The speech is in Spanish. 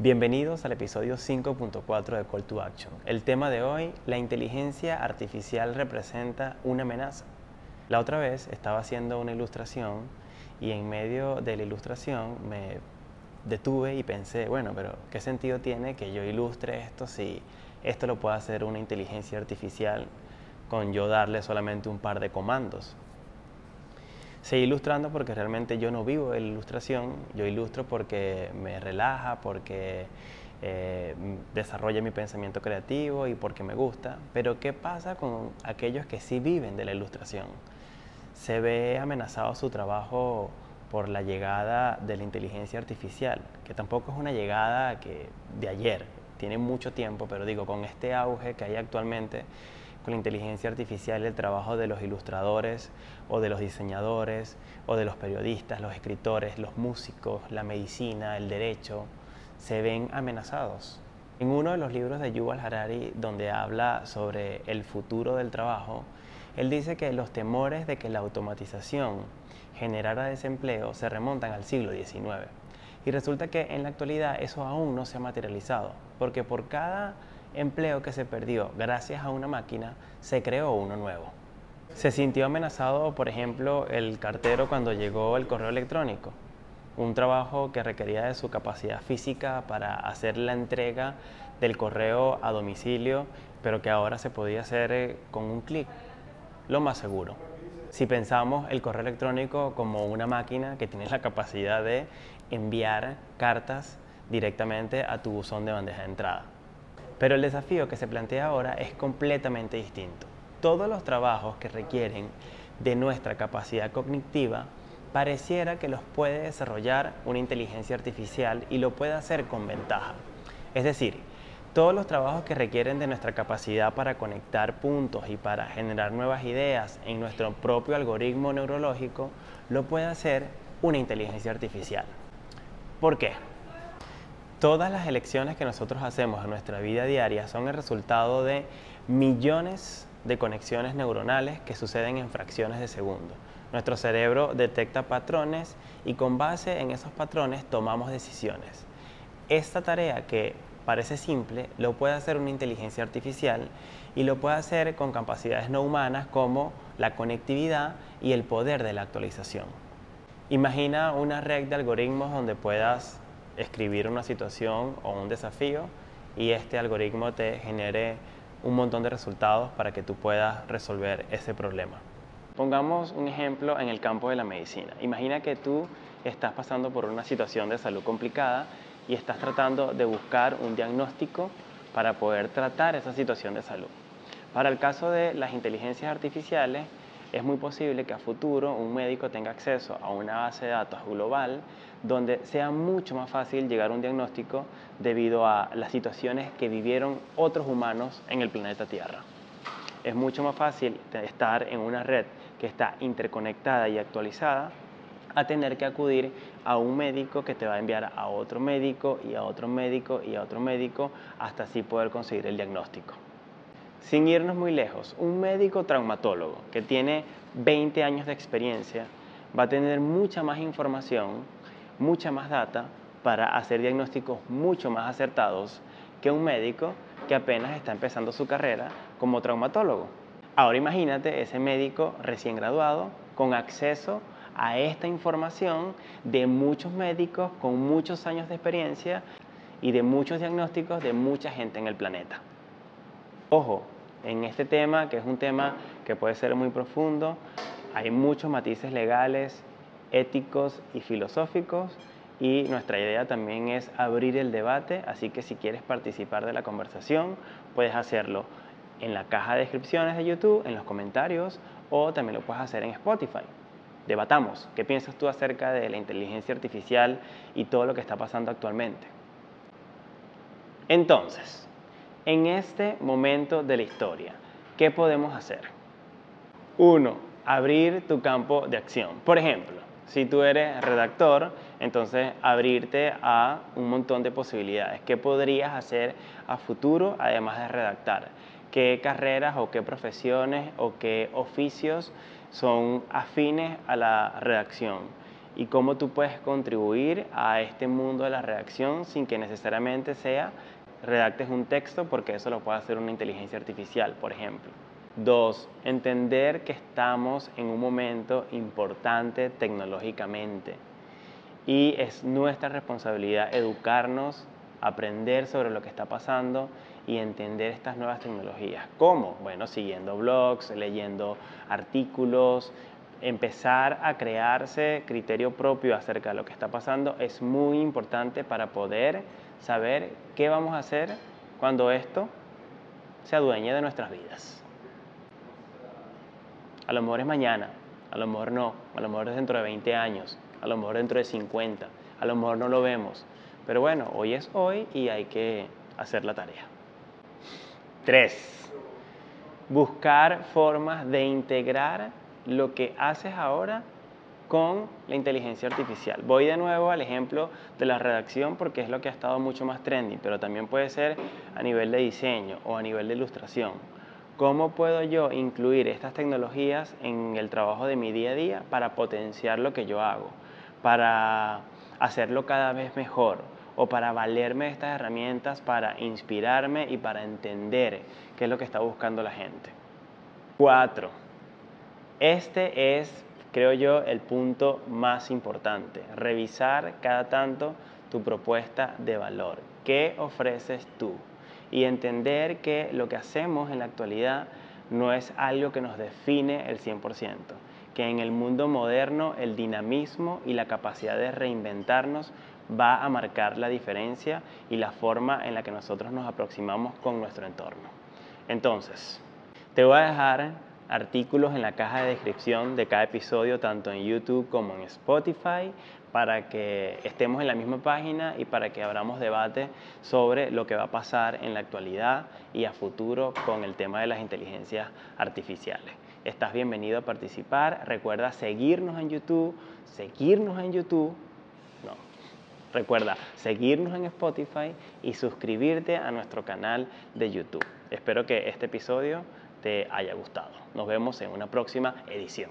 Bienvenidos al episodio 5.4 de Call to Action. El tema de hoy, la inteligencia artificial representa una amenaza. La otra vez estaba haciendo una ilustración y en medio de la ilustración me detuve y pensé, bueno, pero ¿qué sentido tiene que yo ilustre esto si esto lo puede hacer una inteligencia artificial con yo darle solamente un par de comandos? Seguí ilustrando porque realmente yo no vivo de la ilustración, yo ilustro porque me relaja, porque eh, desarrolla mi pensamiento creativo y porque me gusta, pero ¿qué pasa con aquellos que sí viven de la ilustración? Se ve amenazado su trabajo por la llegada de la inteligencia artificial, que tampoco es una llegada que de ayer, tiene mucho tiempo, pero digo, con este auge que hay actualmente, la inteligencia artificial el trabajo de los ilustradores o de los diseñadores o de los periodistas, los escritores, los músicos, la medicina, el derecho, se ven amenazados. En uno de los libros de Yuval Harari, donde habla sobre el futuro del trabajo, él dice que los temores de que la automatización generara desempleo se remontan al siglo XIX. Y resulta que en la actualidad eso aún no se ha materializado, porque por cada empleo que se perdió gracias a una máquina, se creó uno nuevo. Se sintió amenazado, por ejemplo, el cartero cuando llegó el correo electrónico, un trabajo que requería de su capacidad física para hacer la entrega del correo a domicilio, pero que ahora se podía hacer eh, con un clic, lo más seguro. Si pensamos el correo electrónico como una máquina que tiene la capacidad de enviar cartas directamente a tu buzón de bandeja de entrada. Pero el desafío que se plantea ahora es completamente distinto. Todos los trabajos que requieren de nuestra capacidad cognitiva pareciera que los puede desarrollar una inteligencia artificial y lo puede hacer con ventaja. Es decir, todos los trabajos que requieren de nuestra capacidad para conectar puntos y para generar nuevas ideas en nuestro propio algoritmo neurológico, lo puede hacer una inteligencia artificial. ¿Por qué? Todas las elecciones que nosotros hacemos en nuestra vida diaria son el resultado de millones de conexiones neuronales que suceden en fracciones de segundo. Nuestro cerebro detecta patrones y con base en esos patrones tomamos decisiones. Esta tarea que parece simple lo puede hacer una inteligencia artificial y lo puede hacer con capacidades no humanas como la conectividad y el poder de la actualización. Imagina una red de algoritmos donde puedas escribir una situación o un desafío y este algoritmo te genere un montón de resultados para que tú puedas resolver ese problema. Pongamos un ejemplo en el campo de la medicina. Imagina que tú estás pasando por una situación de salud complicada y estás tratando de buscar un diagnóstico para poder tratar esa situación de salud. Para el caso de las inteligencias artificiales, es muy posible que a futuro un médico tenga acceso a una base de datos global donde sea mucho más fácil llegar a un diagnóstico debido a las situaciones que vivieron otros humanos en el planeta Tierra. Es mucho más fácil estar en una red que está interconectada y actualizada a tener que acudir a un médico que te va a enviar a otro médico y a otro médico y a otro médico hasta así poder conseguir el diagnóstico. Sin irnos muy lejos, un médico traumatólogo que tiene 20 años de experiencia va a tener mucha más información, mucha más data para hacer diagnósticos mucho más acertados que un médico que apenas está empezando su carrera como traumatólogo. Ahora imagínate ese médico recién graduado con acceso a esta información de muchos médicos con muchos años de experiencia y de muchos diagnósticos de mucha gente en el planeta. Ojo, en este tema, que es un tema que puede ser muy profundo, hay muchos matices legales, éticos y filosóficos y nuestra idea también es abrir el debate, así que si quieres participar de la conversación, puedes hacerlo en la caja de descripciones de YouTube, en los comentarios o también lo puedes hacer en Spotify. Debatamos, ¿qué piensas tú acerca de la inteligencia artificial y todo lo que está pasando actualmente? Entonces, en este momento de la historia, ¿qué podemos hacer? Uno, abrir tu campo de acción. Por ejemplo, si tú eres redactor, entonces abrirte a un montón de posibilidades. ¿Qué podrías hacer a futuro además de redactar? ¿Qué carreras o qué profesiones o qué oficios son afines a la redacción? y cómo tú puedes contribuir a este mundo de la redacción sin que necesariamente sea redactes un texto porque eso lo puede hacer una inteligencia artificial, por ejemplo. Dos, entender que estamos en un momento importante tecnológicamente y es nuestra responsabilidad educarnos, aprender sobre lo que está pasando y entender estas nuevas tecnologías. ¿Cómo? Bueno, siguiendo blogs, leyendo artículos, empezar a crearse criterio propio acerca de lo que está pasando es muy importante para poder saber qué vamos a hacer cuando esto se adueñe de nuestras vidas. A lo mejor es mañana, a lo mejor no, a lo mejor es dentro de 20 años, a lo mejor dentro de 50, a lo mejor no lo vemos. Pero bueno, hoy es hoy y hay que hacer la tarea. 3. Buscar formas de integrar lo que haces ahora con la inteligencia artificial. Voy de nuevo al ejemplo de la redacción porque es lo que ha estado mucho más trendy, pero también puede ser a nivel de diseño o a nivel de ilustración. ¿Cómo puedo yo incluir estas tecnologías en el trabajo de mi día a día para potenciar lo que yo hago, para hacerlo cada vez mejor o para valerme de estas herramientas para inspirarme y para entender qué es lo que está buscando la gente? Cuatro, este es, creo yo, el punto más importante. Revisar cada tanto tu propuesta de valor. ¿Qué ofreces tú? Y entender que lo que hacemos en la actualidad no es algo que nos define el 100%, que en el mundo moderno el dinamismo y la capacidad de reinventarnos va a marcar la diferencia y la forma en la que nosotros nos aproximamos con nuestro entorno. Entonces, te voy a dejar artículos en la caja de descripción de cada episodio, tanto en YouTube como en Spotify, para que estemos en la misma página y para que abramos debate sobre lo que va a pasar en la actualidad y a futuro con el tema de las inteligencias artificiales. Estás bienvenido a participar. Recuerda seguirnos en YouTube, seguirnos en YouTube. No, recuerda seguirnos en Spotify y suscribirte a nuestro canal de YouTube. Espero que este episodio te haya gustado. Nos vemos en una próxima edición.